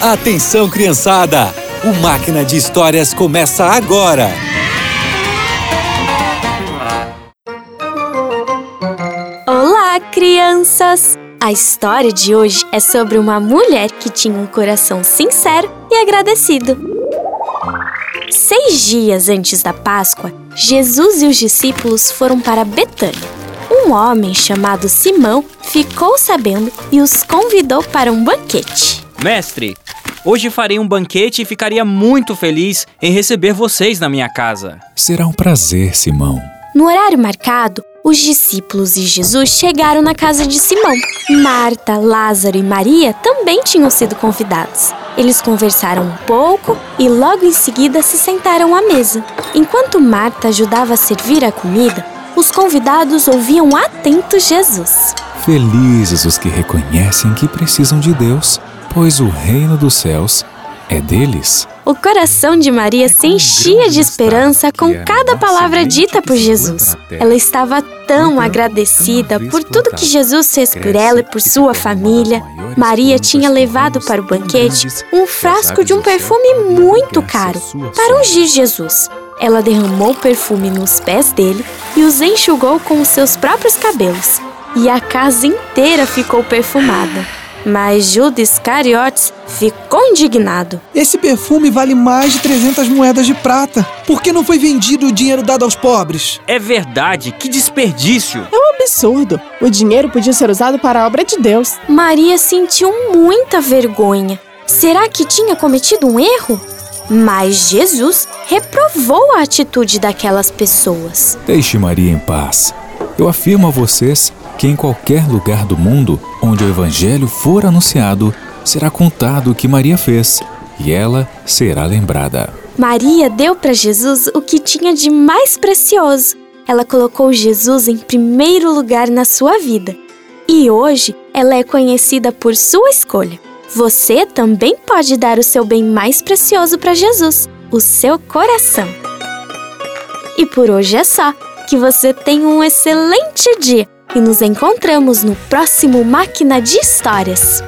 Atenção, criançada! O Máquina de Histórias começa agora! Olá, crianças! A história de hoje é sobre uma mulher que tinha um coração sincero e agradecido. Seis dias antes da Páscoa, Jesus e os discípulos foram para Betânia. Um homem chamado Simão ficou sabendo e os convidou para um banquete. Mestre, hoje farei um banquete e ficaria muito feliz em receber vocês na minha casa. Será um prazer, Simão. No horário marcado, os discípulos e Jesus chegaram na casa de Simão. Marta, Lázaro e Maria também tinham sido convidados. Eles conversaram um pouco e logo em seguida se sentaram à mesa. Enquanto Marta ajudava a servir a comida, os convidados ouviam atentos Jesus. Felizes os que reconhecem que precisam de Deus, pois o reino dos céus é deles. O coração de Maria se enchia de esperança com cada palavra dita por Jesus. Ela estava tão agradecida por tudo que Jesus fez por ela e por sua família. Maria tinha levado para o banquete um frasco de um perfume muito caro para ungir Jesus. Ela derramou o perfume nos pés dele e os enxugou com os seus próprios cabelos. E a casa inteira ficou perfumada. Mas Judas Iscariotes ficou indignado. Esse perfume vale mais de 300 moedas de prata. Por que não foi vendido o dinheiro dado aos pobres? É verdade, que desperdício! Um absurdo. O dinheiro podia ser usado para a obra de Deus. Maria sentiu muita vergonha. Será que tinha cometido um erro? Mas Jesus reprovou a atitude daquelas pessoas. Deixe Maria em paz. Eu afirmo a vocês que em qualquer lugar do mundo onde o Evangelho for anunciado, será contado o que Maria fez e ela será lembrada. Maria deu para Jesus o que tinha de mais precioso. Ela colocou Jesus em primeiro lugar na sua vida. E hoje ela é conhecida por sua escolha. Você também pode dar o seu bem mais precioso para Jesus, o seu coração. E por hoje é só. Que você tenha um excelente dia e nos encontramos no próximo Máquina de Histórias.